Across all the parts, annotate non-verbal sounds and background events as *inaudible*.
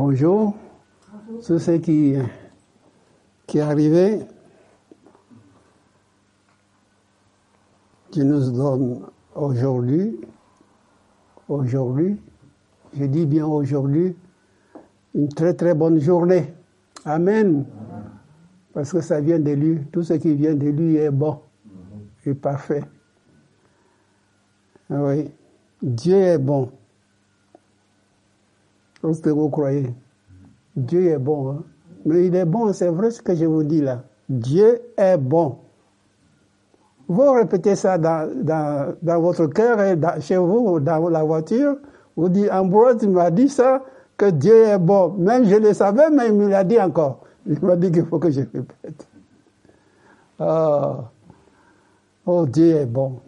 Bonjour. Tous ceux qui, qui arrivaient, tu nous donnes aujourd'hui, aujourd'hui, je dis bien aujourd'hui, une très très bonne journée. Amen. Parce que ça vient de lui. Tout ce qui vient de lui est bon et parfait. Ah Oui. Dieu est bon. Est-ce que vous croyez Dieu est bon. hein. Mais il est bon, c'est vrai ce que je vous dis là. Dieu est bon. Vous répétez ça dans, dans, dans votre cœur et chez vous, ou dans la voiture. Vous dites, Ambroise m'a dit ça, que Dieu est bon. Même je le savais, mais il me l'a dit encore. Il m'a dit qu'il faut que je répète. Ah. Oh, Dieu est bon.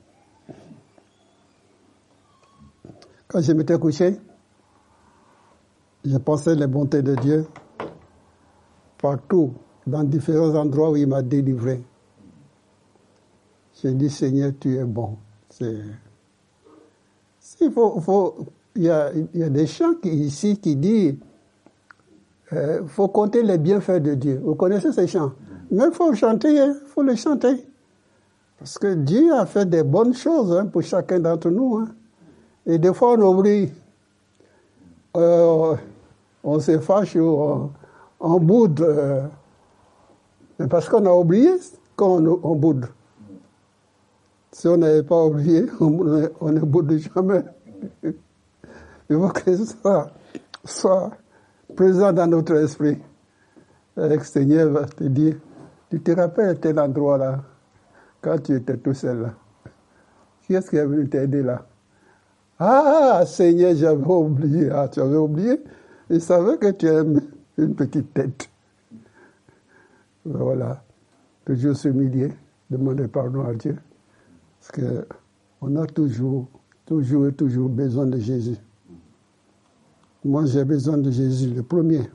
Quand je m'étais couché, je pensais les bontés de Dieu partout, dans différents endroits où il m'a délivré. J'ai dit, Seigneur, tu es bon. Il faut, faut- y a, y a des chants qui, ici qui disent, il faut compter les bienfaits de Dieu. Vous connaissez ces chants Mais il faut chanter, il faut les chanter. Parce que Dieu a fait des bonnes choses hein, pour chacun d'entre nous. hein. Et des fois, on oublie. Euh, on se fâche ou on, on boude. mais parce qu'on a oublié qu'on on boude. Si on n'avait pas oublié, on, on ne boude jamais. Il faut que ça soit présent dans notre esprit. Le Seigneur va te dire, tu te rappelles tel endroit là, quand tu étais tout seul là. Qui est-ce qui est venu t'aider là? Ah, Seigneur, j'avais oublié. Ah, tu avais oublié? Il savait que tu as une petite tête. Voilà. Toujours s'humilier, demander pardon à Dieu. Parce que on a toujours, toujours et toujours besoin de Jésus. Moi, j'ai besoin de Jésus, le premier.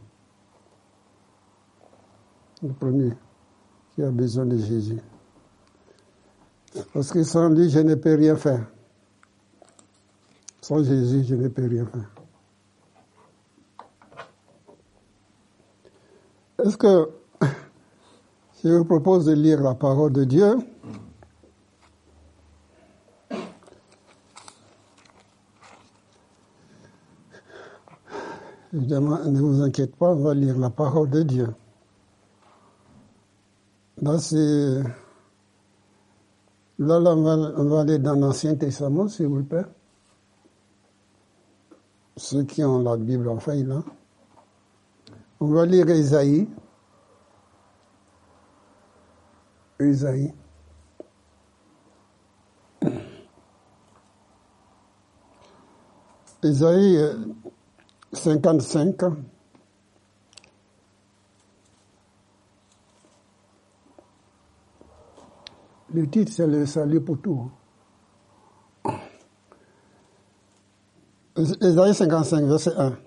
Le premier qui a besoin de Jésus. Parce que sans lui, je ne peux rien faire. Sans Jésus, je ne peux rien faire. Est-ce que *laughs* je vous propose de lire la parole de Dieu Évidemment, ne vous inquiétez pas, on va lire la parole de Dieu. Là. Là, là, on va, on va aller dans l'Ancien Testament, s'il vous plaît. Ceux qui ont la Bible en feuille, là. On va lire. Isaïe. Isaïe euh, 55. Le titre, c'est le salut pour tout. Isaïe 55, verset 1.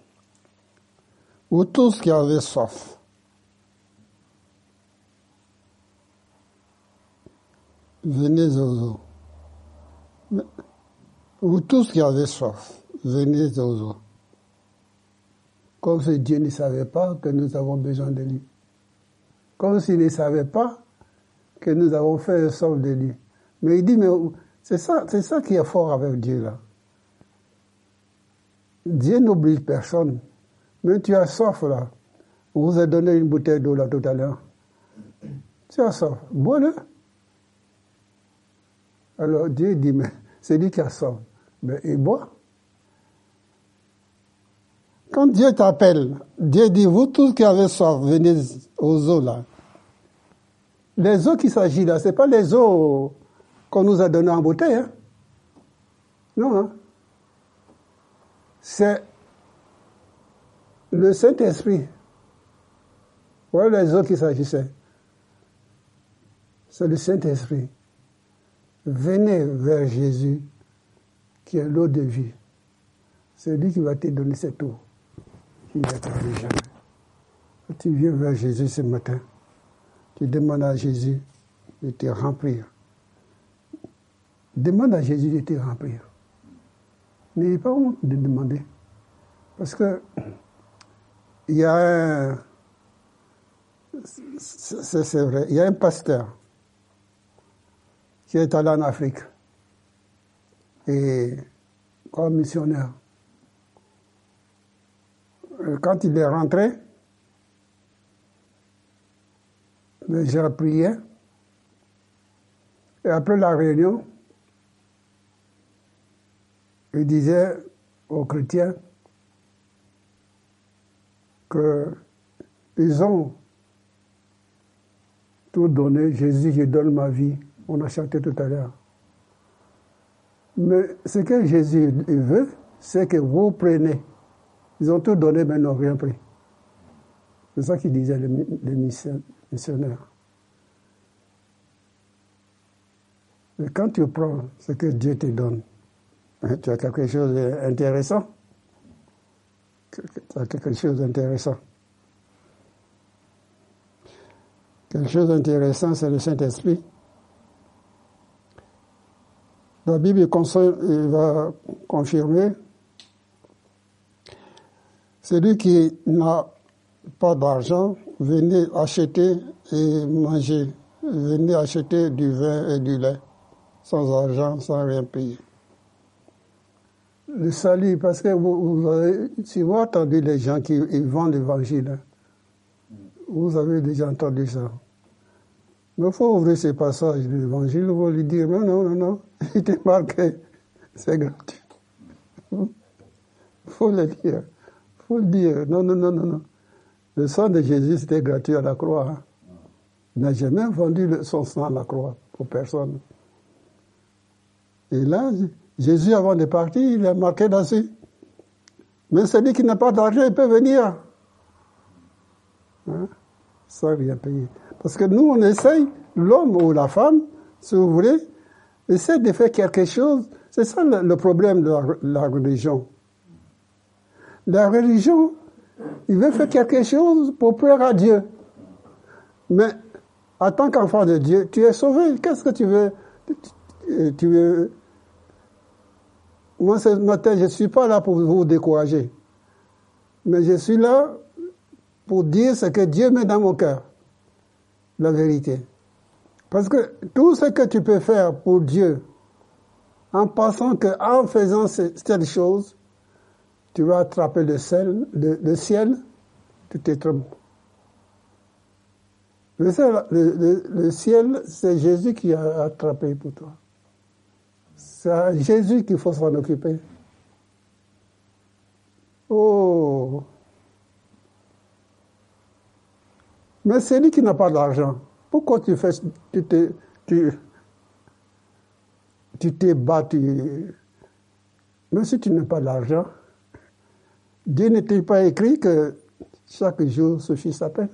Vous tous qui avez soif, venez aux eaux. Vous tous qui avez soif, venez aux eaux. Comme si Dieu ne savait pas que nous avons besoin de lui. Comme s'il ne savait pas que nous avons fait un sort de lui. Mais il dit, mais c'est ça, c'est ça qui est fort avec Dieu là. Dieu n'oublie personne. Mais tu as soif là. On vous a donné une bouteille d'eau là tout à l'heure. Tu as soif. Bois-le. Alors Dieu dit, mais c'est lui qui a soif. Mais il boit. Quand Dieu t'appelle, Dieu dit, vous tous qui avez soif, venez aux eaux là. Les eaux qu'il s'agit là, ce pas les eaux qu'on nous a données en bouteille. hein. Non, hein. C'est le Saint-Esprit. Voilà les eaux qu'il s'agissait. C'est le Saint-Esprit. Venez vers Jésus, qui est l'eau de vie. C'est lui qui va te donner cette eau. qui jamais. Quand tu viens vers Jésus ce matin, tu demandes à Jésus de te remplir. Demande à Jésus de te remplir. N'ayez pas honte de demander. Parce que il y a un, c'est vrai, il y a un pasteur qui est allé en Afrique et comme missionnaire. Quand il est rentré, j'ai prié. Et après la réunion, il disait aux chrétiens qu'ils ont tout donné. Jésus, je donne ma vie. On a chanté tout à l'heure. Mais ce que Jésus veut, c'est que vous preniez. Ils ont tout donné, mais n'ont rien pris. C'est ça qu'il disait les missionnaires. Mais quand tu prends ce que Dieu te donne, tu as quelque chose d'intéressant? Tu as quelque chose d'intéressant. Quelque chose d'intéressant, c'est le Saint-Esprit. La Bible va confirmer celui qui n'a pas d'argent, venez acheter et manger. Venez acheter du vin et du lait, sans argent, sans rien payer. Le salut, parce que vous, avez, si vous entendu les gens qui vendent l'évangile, vous avez déjà entendu ça. Mais il faut ouvrir ces passages de l'évangile, vous lui dire, non, non, non, non, *laughs* il est marqué, c'est gratuit. Il *laughs* faut le dire. Il faut le dire. Non, non, non, non, non. Le sang de Jésus, c'était gratuit à la croix. Hein. Il n'a jamais vendu son sang à la croix pour personne. Et là, Jésus, avant de partir, il a marqué dessus. Mais celui qui n'a pas d'argent, il peut venir. Hein? Sans rien payer. Parce que nous, on essaye, l'homme ou la femme, si vous voulez, essaie de faire quelque chose. C'est ça le, problème de la, religion. La religion, il veut faire quelque chose pour plaire à Dieu. Mais en tant qu'enfant de Dieu, tu es sauvé. Qu'est-ce que tu veux? Tu veux Moi, ce matin, je ne suis pas là pour vous décourager. Mais je suis là pour dire ce que Dieu met dans mon cœur la vérité. Parce que tout ce que tu peux faire pour Dieu, en pensant qu'en faisant cette chose, tu vas attraper le ciel, le, ciel tu te trompes. Le le ciel c'est Jésus qui a attrapé pour toi. C'est à Jésus qu'il faut s'en occuper. Oh Mais c'est lui qui n'a pas d'argent. Pourquoi tu fais, tu t'es, tu, tu battu? Même si tu n'as pas d'argent, Dieu n'était pas écrit que chaque jour suffit sa peine.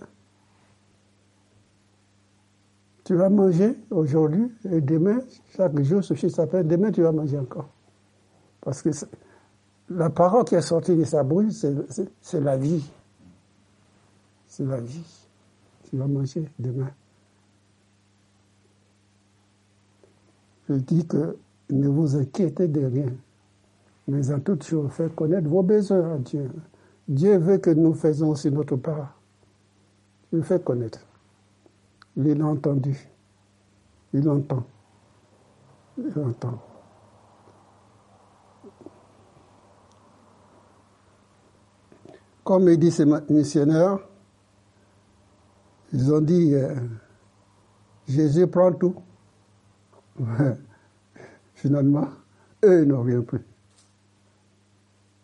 Tu vas manger aujourd'hui et demain, chaque jour suffit sa peine. Demain, tu vas manger encore. Parce que la parole qui est sortie de sa bouche, c'est la vie. C'est la vie tu vas manger demain. Je dis que ne vous inquiétez de rien, mais en toute chose, faites connaître vos besoins à Dieu. Dieu veut que nous faisons aussi notre part. Je le fais connaître. Il l'a entendu. Il entend. Il entend. Comme dit ces missionnaires, ils ont dit, euh, Jésus prend tout. *laughs* Finalement, eux n'ont rien pris.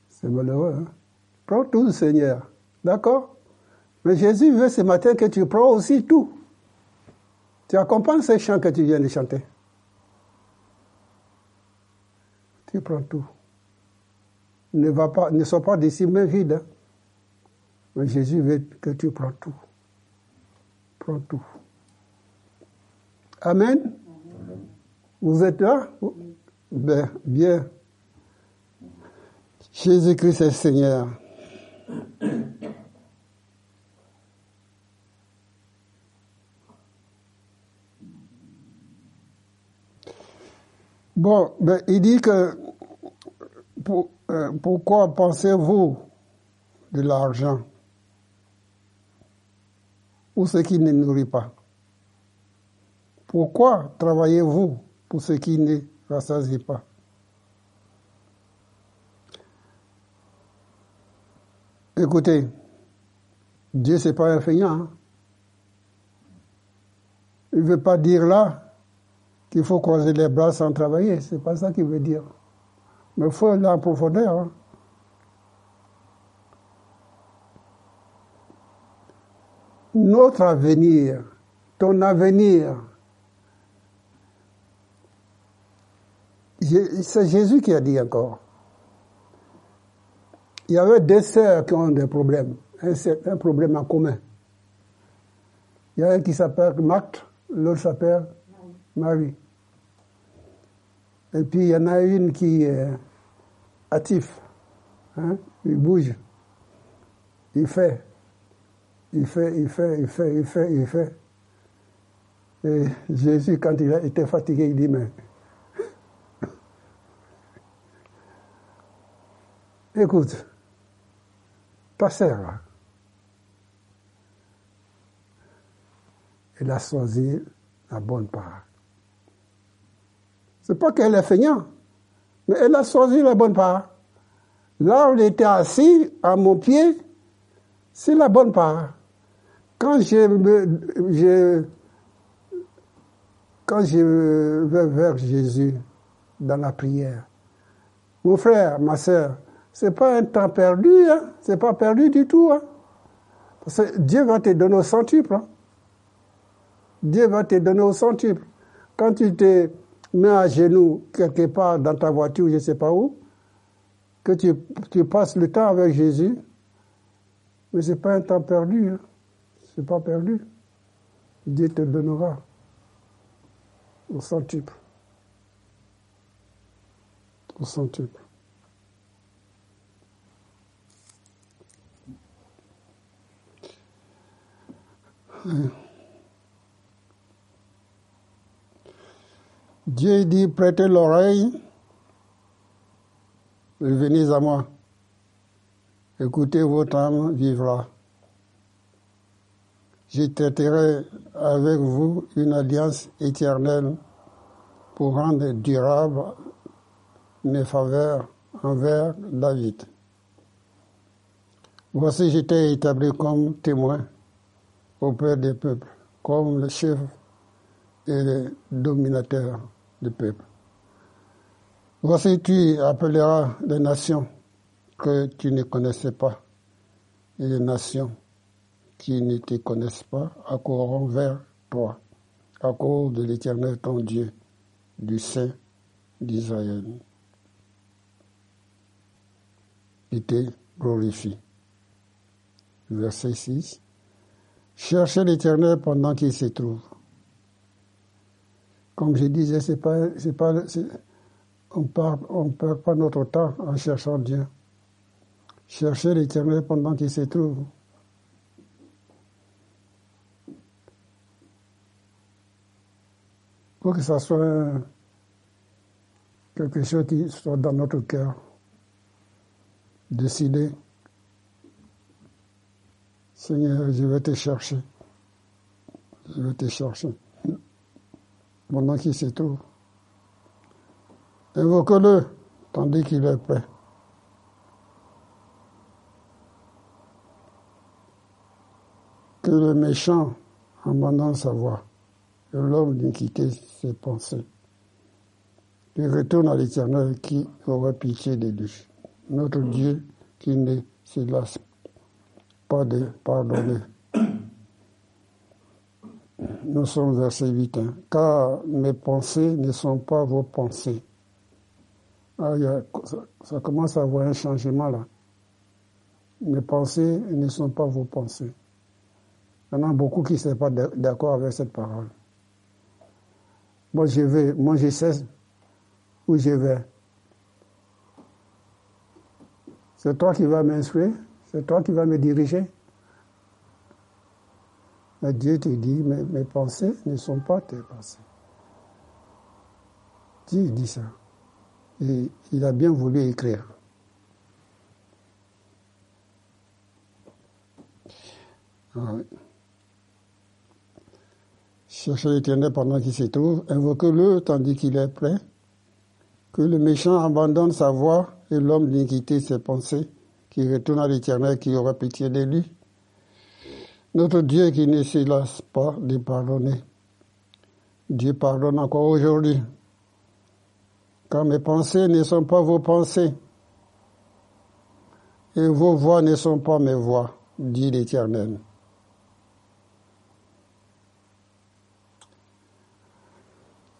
C'est malheureux. Hein? Prends tout, Seigneur. D'accord? Mais Jésus veut ce matin que tu prends aussi tout. Tu accompagnes ces chants que tu viens de chanter? Tu prends tout. Ne, va pas, ne sois pas d'ici main vide. Hein. Mais Jésus veut que tu prends tout prend tout. Amen. Vous êtes là? Ben, Bien. Jésus-Christ est Seigneur. Bon, ben, il dit que euh, pourquoi pensez-vous de l'argent? Pour ce qui ne nourrit pas? Pourquoi travaillez-vous pour ce qui ne rassasie pas? Écoutez, Dieu, c'est pas un feignant. Hein. Il ne veut pas dire là qu'il faut croiser les bras sans travailler. C'est pas ça qu'il veut dire. Mais il faut aller en profondeur. Hein. Notre avenir, ton avenir, c'est Jésus qui a dit encore. Il y avait deux sœurs qui ont des problèmes, un, un problème en commun. Il y a un qui s'appelle Marthe, l'autre s'appelle Marie. Et puis il y en a une qui est hein? il bouge, il fait, il fait, il fait, il fait, il fait, il fait. Et Jésus, quand il été fatigué, il dit, mais *laughs* écoute, là, elle a choisi la bonne part. C'est pas qu'elle est feignante, mais elle a choisi la bonne part. Là où elle était assis à mon pied, c'est la bonne part. Quand je, quand je vais vers Jésus dans la prière, mon frère, ma soeur, c'est pas un temps perdu, hein? c'est pas perdu du tout. Hein? Parce que Dieu va te donner au centuple. Hein? Dieu va te donner au centuple. Quand tu te mets à genoux quelque part dans ta voiture, je ne sais pas où, que tu, tu, passes le temps avec Jésus, mais ce n'est pas un temps perdu. Hein. Ce n'est pas perdu. Dieu te donnera au centuple. Au centuple. Dieu dit, prêtez l'oreille, venez à moi. Écoutez, votre âme vivra. Je traiterai avec vous une alliance éternelle pour rendre durable mes faveurs envers David. Voici, j'étais établi comme témoin auprès des peuples, comme le chef et le dominateur du peuple. Voici, tu appelleras les nations que tu ne connaissais pas, et les nations qui ne te connaissent pas accourront vers toi, à cause de l'Éternel ton Dieu, du Saint d'Israël. Il te glorifie. Verset 6. Cherchez l'Éternel pendant qu'il se trouve. Comme je disais, c'est pas, c'est pas, on ne perd pas notre temps en cherchant Dieu. Cherchez l'Éternel pendant qu'il se trouve. Pour que ça soit quelque chose qui soit dans notre cœur. Décider Seigneur, je vais te chercher. Je vais te chercher. Pendant qu'il se trouve. Invoque-le tandis qu'il est prêt. Que le méchant abandonne sa voix et l'homme d'iniquité ses pensées. Il retourne à l'Éternel qui aura pitié de lui. Notre Dieu qui ne se lasse pas de pardonner. Nous sommes verset 8. Hein. Car mes pensées ne sont pas vos pensées. Ah, ça, commence à avoir un changement là. Mes pensées ne sont pas vos pensées. Il y en a beaucoup qui ne sont pas d'accord avec cette parole. Moi, je vais, moi, je sais où je vais. C'est toi qui vas m'instruire. C'est toi qui vas me diriger. Mais Dieu te dit, mes, pensées ne sont pas tes pensées. Dieu dit ça. Et il a bien voulu écrire. Ah Cherchez l'éternel pendant qu'il s'y trouve, invoquez-le tandis qu'il est prêt. Que le méchant abandonne sa voie et l'homme d'iniquité ses pensées, qui retourne à l'éternel qui aura pitié de lui. Notre Dieu qui ne se pas de pardonner. Dieu pardonne encore aujourd'hui. Car mes pensées ne sont pas vos pensées, et vos voix ne sont pas mes voix, dit l'Éternel.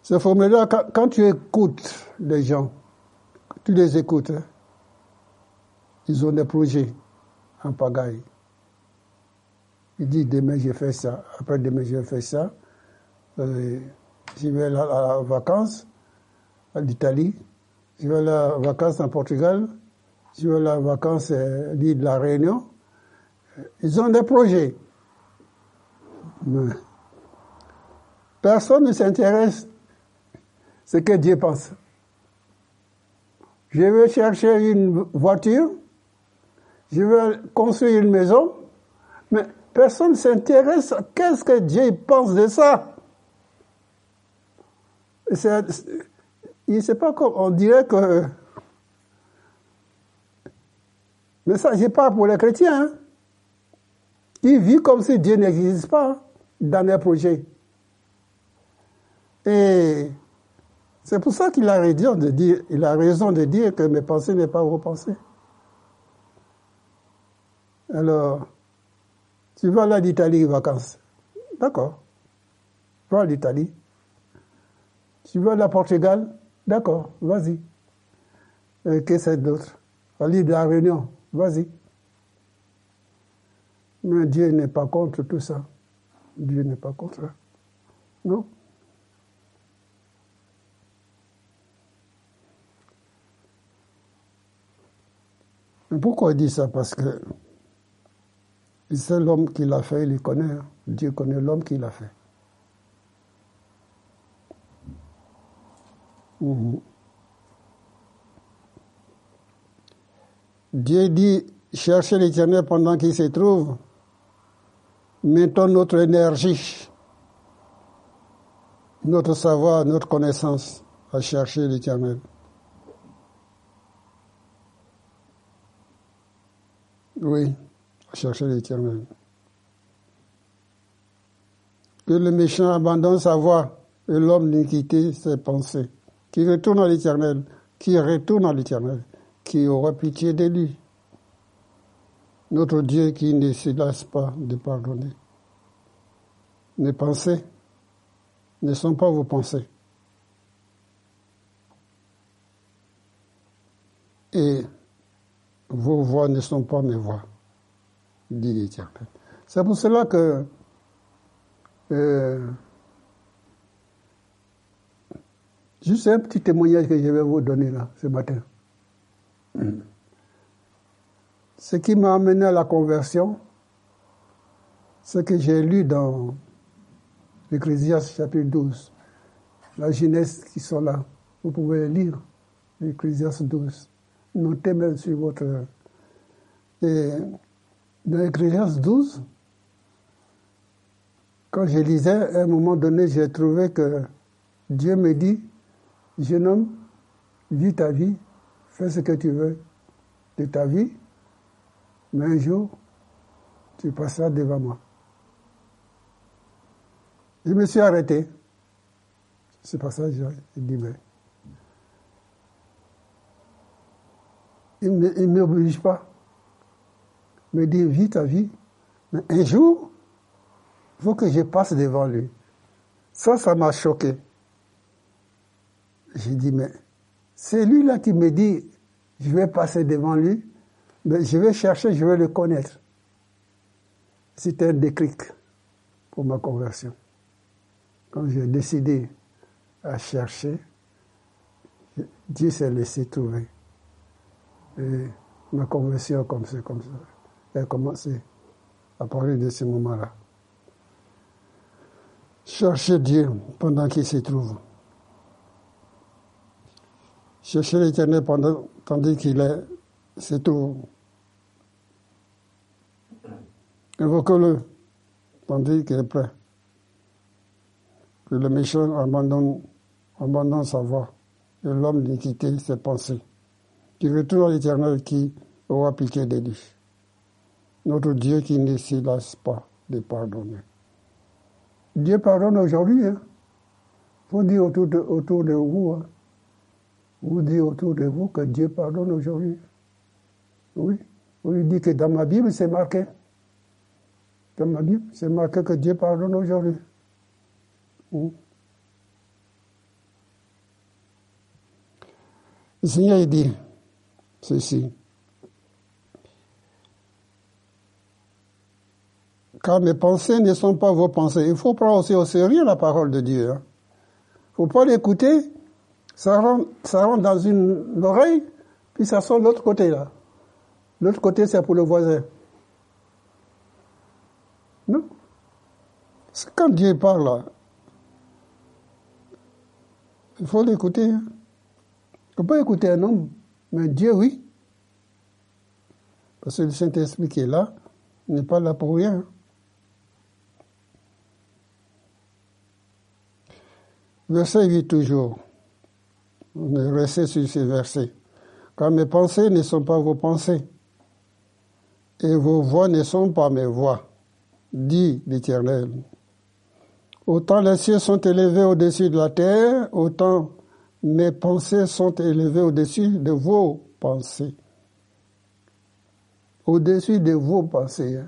Ce formulaire, quand, tu écoutes les gens, tu les écoutes, ils ont des projets en pagaille. Ils disent demain je fais ça, après demain je fais ça. Euh, je vais à la vacances à l'Italie, je vais à la vacances en Portugal, je vais à la vacances à euh, l'île de la Réunion. Ils ont des projets. Personne ne s'intéresse ce que Dieu pense. Je vais chercher une voiture, je vais construire une maison, mais personne ne s'intéresse à qu'est-ce que Dieu pense de ça. Il sait pas comme, on dirait que, mais ça, je parle pour les chrétiens, hein. Ils vivent comme si Dieu n'existe pas dans les projets. Et c'est pour ça qu'il a raison de dire, a raison de dire que mes pensées n'est pas vos pensées. Alors, tu vas là d'Italie vacances. D'accord. vas à l'Italie. Tu vas à la Portugal. D'accord, vas-y. Qu'est-ce que d'autre? Aller de la Réunion. Vas-y. Mais Dieu n'est pas contre tout ça. Dieu n'est pas contre. Non? Pourquoi il dit ça? Parce que c'est l'homme qui l'a fait, il le connaît. Hein. Dieu connaît l'homme qui l'a fait. Dieu dit, cherchez l'éternel pendant qu'il se trouve. Mettons notre énergie, notre savoir, notre connaissance à chercher l'éternel. Oui, chercher l'éternel. Que le méchant abandonne sa voie et l'homme d'iniquité ses pensées. Qui retourne à l'éternel, qui retourne à l'éternel, qui aura pitié de lui. Notre Dieu qui ne se lasse pas de pardonner. Mes pensées ne sont pas vos pensées. Et vos voix ne sont pas mes voix, C'est pour cela que euh, juste un petit témoignage que je vais vous donner là ce matin. Ce qui m'a amené à la conversion, ce que j'ai lu dans l'Ecclésiaste chapitre 12, la jeunesse qui sont là, vous pouvez lire l'Ecclésiaste 12 notez même sur votre... Et dans l'Ecclésiaste 12, quand je lisais, à un moment donné, j'ai trouvé que Dieu me dit, jeune homme, vis ta vie, fais ce que tu veux de ta vie, mais un jour, tu passeras devant moi. Je me suis arrêté. C'est pas ça, j'ai dit, mais il ne m'oblige pas. Me dit, vis ta vie. Mais un jour, il faut que je passe devant lui. Ça, ça m'a choqué. J'ai dit, mais c'est lui-là qui me dit, je vais passer devant lui, mais je vais chercher, je vais le connaître. C'était un déclic pour ma conversion. Quand j'ai décidé à chercher, Dieu s'est laissé trouver. Et ma conversion comme ça, comme ça, a commencé à parler de ce moment-là. Chercher Dieu pendant qu'il se trouve. Chercher l'éternel pendant, tandis qu'il est, c'est tout. Évoquez-le tandis qu'il est prêt. que le méchant abandonne, abandonne sa voie et l'homme d'iniquité ses pensées, qui retourne à l'éternel qui aura piqué des lui. Notre Dieu qui ne s'y lasse pas de pardonner. Dieu pardonne aujourd'hui. Hein. Vous dites autour de, autour de vous, hein. vous dites autour de vous que Dieu pardonne aujourd'hui. Oui. Vous lui dites que dans ma Bible, c'est marqué. Dans ma Bible, c'est marqué que Dieu pardonne aujourd'hui. Oui. Le Seigneur dit ceci. Car mes pensées ne sont pas vos pensées. Il faut prendre aussi au sérieux la parole de Dieu. Il hein. faut pas l'écouter, ça rentre, ça rentre dans une oreille, puis ça sort de l'autre côté là. L'autre côté, c'est pour le voisin. Non. C'est quand Dieu parle là. Il faut l'écouter. Hein. On peut écouter un homme, mais Dieu, oui. Parce que le Saint-Esprit qui est là n'est pas là pour rien. Verset 8 toujours. On est resté sur ces versets. Car mes pensées ne sont pas vos pensées, et vos voix ne sont pas mes voix, dit l'Éternel. Autant les cieux sont élevés au-dessus de la terre, autant mes pensées sont élevées au-dessus de vos pensées. Au-dessus de vos pensées.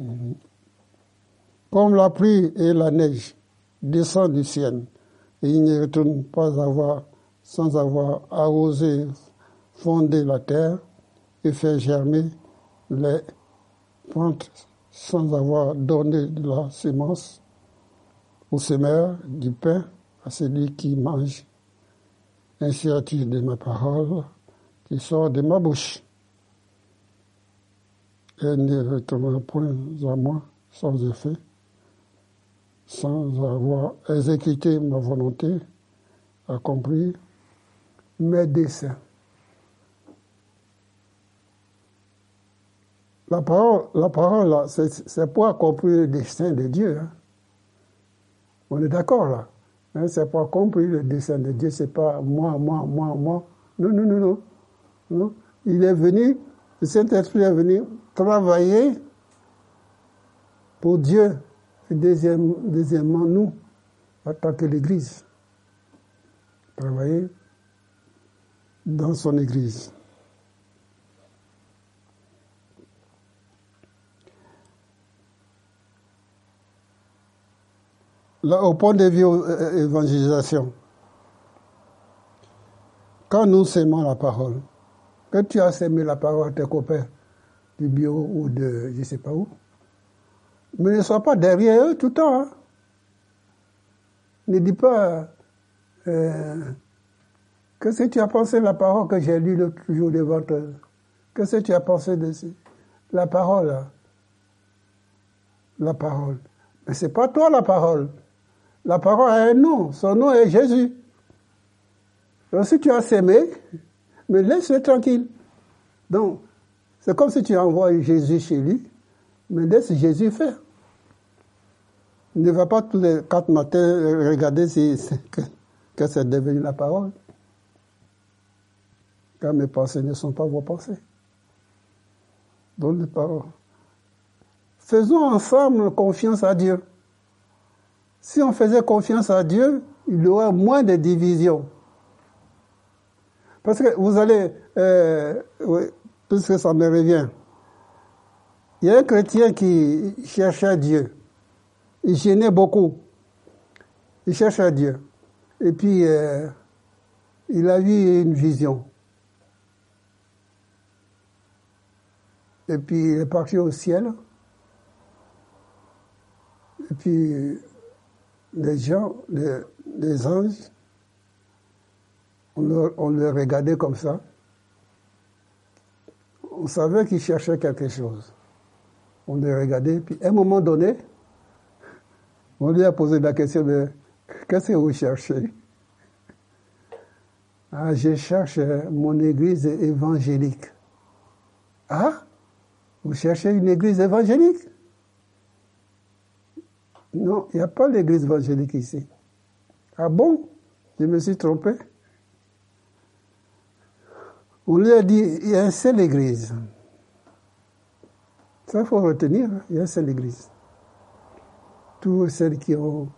Hein. Comme la pluie et la neige descendent du ciel, et ils ne retournent pas avoir, sans avoir arrosé, fonder la terre et fait germer les plantes sans avoir donné de la semence au semeur du pain à celui qui mange. Ainsi a-t-il de ma parole qui sort de ma bouche. Elle ne retournera point à moi sans effet sans avoir exécuté ma volonté, accompli mes desseins. La parole, la parole c'est pour accomplir le dessein de Dieu. Hein. On est d'accord là. Hein, c'est pour accomplir le dessein de Dieu. C'est pas moi, moi, moi, moi. Non, non, non, non. non. Il est venu, le Saint-Esprit est venu travailler pour Dieu. Deuxièmement, nous, en tant que l'Église, travailler dans son Église. Là, au point de vue euh, évangélisation, quand nous s'aimons la parole, quand tu as sémé la parole à tes copains du bureau ou de je ne sais pas où, mais ne sois pas derrière eux tout le temps. Hein. Ne dis pas euh, que tu as pensé la parole que j'ai lue l'autre jour devant toi que tu as pensé de la parole hein. La parole. Mais c'est pas toi la parole. La parole a un nom. Son nom est Jésus. Donc si tu as sémé, mais laisse-le tranquille. Donc, c'est comme si tu envoies Jésus chez lui, mais laisse Jésus faire. Ne va pas tous les quatre matins regarder si, que, c'est devenu la parole. Car mes pensées ne sont pas vos pensées. Donc les paroles. Faisons ensemble confiance à Dieu. Si on faisait confiance à Dieu, il y aurait moins de divisions. Parce que vous allez, euh, puisque ça me revient, il y a un chrétien qui cherchait Dieu il gênait beaucoup. Il cherchait Dieu. Et puis, euh, il a eu une vision. Et puis, il est parti au ciel. Et puis, les gens, les, anges, on le, on le regardait comme ça. On savait qu'il cherchait quelque chose. On le regardait, puis à un moment donné, on lui a posé la question de qu'est-ce que vous cherchez? Ah, je cherche mon église évangélique. Ah? Vous cherchez une église évangélique? Non, il n'y a pas l'église évangélique ici. Ah bon? Je me suis trompé. On lui a dit, il y a une seule église. Ça, il faut retenir, il y a une seule église. Tous celles qui ont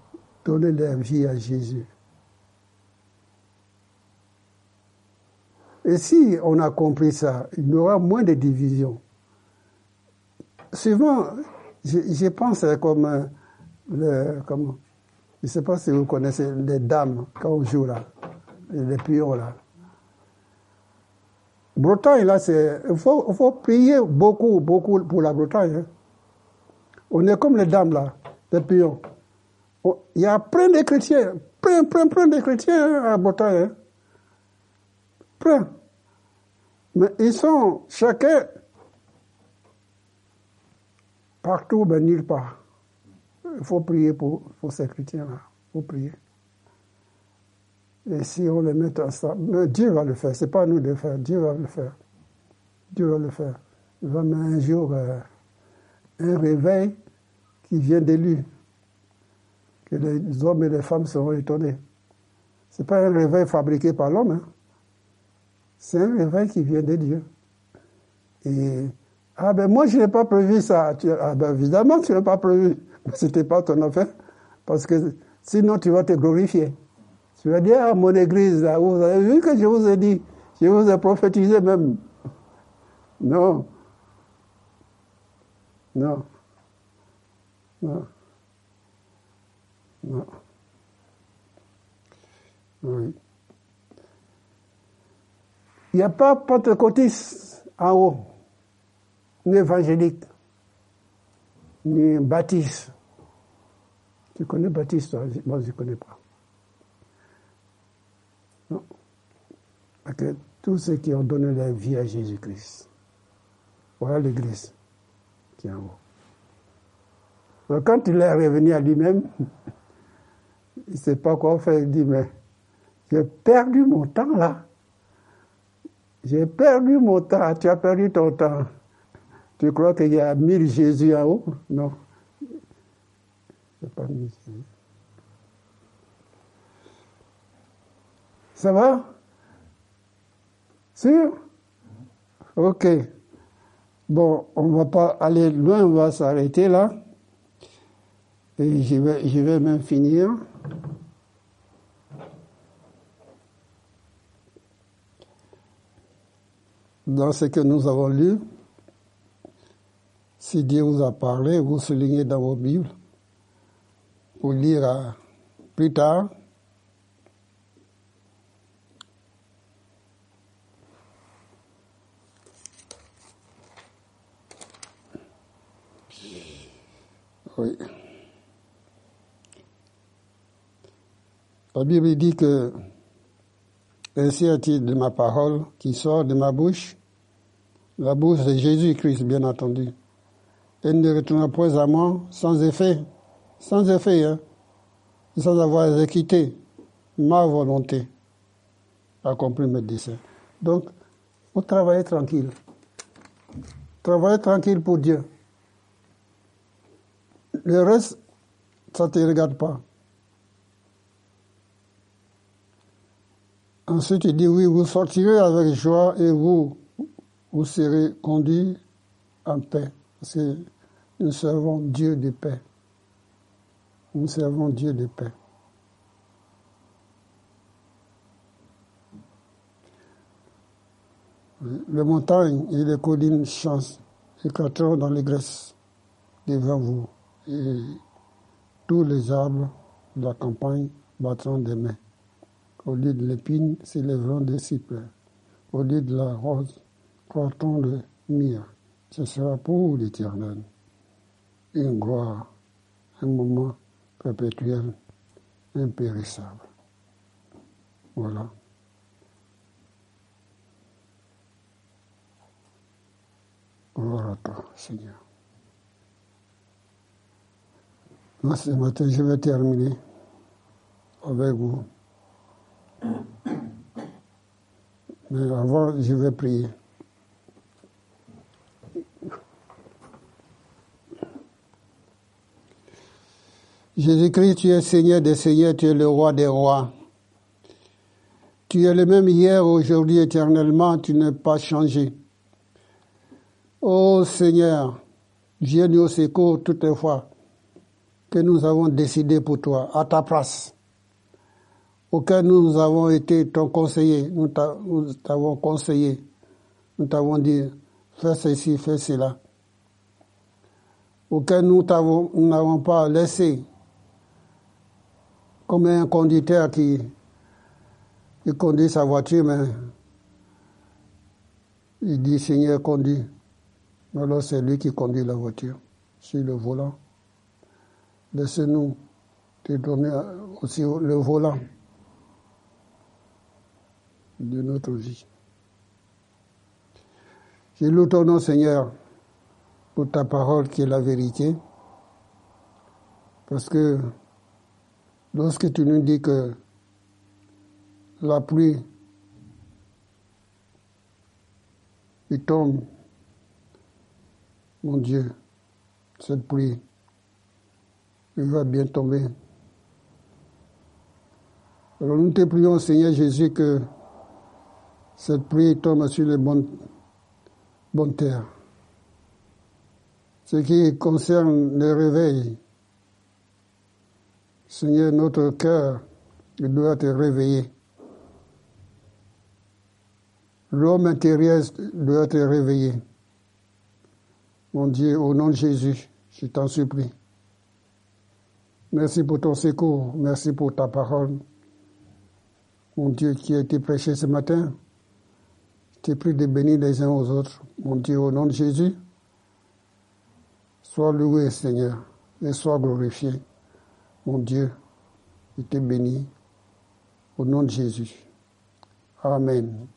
donné leur vie à Jésus. Et si on a compris ça, il y aura moins de divisions. Souvent, je, pense comme, comment, je ne sais pas si vous connaissez les dames quand on joue là, les pions là. Bretagne, là, c'est. Il faut, faut, prier beaucoup, beaucoup pour la Bretagne. Hein. On est comme les dames, là, les pions. Oh, il y a plein de chrétiens, plein, plein, plein de chrétiens hein, à Bretagne. Hein. Plein. Mais ils sont chacun partout, mais nulle part. Il faut prier pour, pour ces chrétiens-là. Il faut prier. Et si on les met ensemble, Dieu va le faire. Ce n'est pas à nous de le faire. Dieu va le faire. Dieu va le faire. Il va mettre un jour euh, un réveil qui vient de lui. Que les hommes et les femmes seront étonnés. Ce n'est pas un réveil fabriqué par l'homme. Hein. C'est un réveil qui vient de Dieu. Et, ah ben moi je n'ai pas prévu ça. ah ben évidemment tu n'as pas prévu. Ce n'était pas ton affaire. Parce que sinon tu vas te glorifier. Tu vas dire à mon église, vous avez vu que je vous ai dit, je vous ai prophétisé même. Non. Non. Non. Non. Il n'y a pas pentecôtiste en haut, ni évangélique, ni baptiste. Tu connais baptiste, moi je ne connais pas. Non. Que tous ceux qui ont donné leur vie à Jésus-Christ. Voilà l'Église qui est en haut. Quand il est revenu à lui-même, *laughs* il ne sait pas quoi faire. Il dit, mais j'ai perdu mon temps là. J'ai perdu mon temps. Tu as perdu ton temps. Tu crois qu'il y a mille Jésus en haut? Non. Pas mille Jésus. Ça va? Sûr? Ok. Bon, on ne va pas aller loin, on va s'arrêter là. Et je vais, je vais même finir. Dans ce que nous avons lu, si Dieu vous a parlé, vous soulignez dans vos Bibles pour lire plus tard. Oui. La Bible dit que ainsi est-il de ma parole qui sort de ma bouche, la bouche de Jésus-Christ, bien entendu. Elle ne retournera point à moi sans effet, sans effet, hein, sans avoir exécuté ma volonté, accompli mes desseins. Donc, vous travaillez tranquille. Travaillez tranquille pour Dieu. Le reste, ça ne te regarde pas. Ensuite, il dit, oui, vous sortirez avec joie et vous, vous serez conduits en paix. Parce que nous servons Dieu de paix. Nous servons Dieu de paix. Les montagnes et les collines chancent, éclateront dans les graisses devant vous et tous les arbres de la campagne battront des mains. Au lieu de l'épine s'élèveront des cyprès. Au lieu de la rose, croîtront le myrrhe. Ce sera pour l'éternel une gloire, un moment perpétuel, impérissable. Voilà. Gloire à toi, Seigneur. ce matin, je vais terminer avec vous. Mais avant, je vais prier. Jésus-Christ, tu es Seigneur des Seigneurs, tu es le roi des rois. Tu es le même hier, aujourd'hui, éternellement, tu n'es pas changé. Ô Seigneur, viens nous au secours toutes les fois que nous avons décidé pour toi, à ta place, auquel nous avons été ton conseiller, nous t'avons conseillé, nous t'avons dit, fais ceci, fais cela, auquel nous n'avons pas laissé. Comme un conducteur qui, conduit sa voiture, mais il dit Seigneur conduit. Alors c'est lui qui conduit la voiture sur le volant. Laissez-nous te donner aussi le volant de notre vie. Je loue ton nom, Seigneur, pour ta parole qui est la vérité, parce que Lorsque tu nous dis que la pluie il tombe, mon Dieu, cette pluie, il va bien tomber. Alors nous te prions, Seigneur Jésus, que cette pluie tombe sur les bonnes, bonnes terres. Ce qui concerne le réveil, Seigneur, notre cœur doit être réveillé. L'homme intérieur doit être réveillé. Mon Dieu, au nom de Jésus, je t'en supplie. Merci pour ton secours. Merci pour ta parole. Mon Dieu, qui a été prêché ce matin. Je t'ai pris de bénir les uns aux autres. Mon Dieu, au nom de Jésus, sois loué, Seigneur, et sois glorifié. Mon Dieu, il te bénit au nom de Jésus. Amen.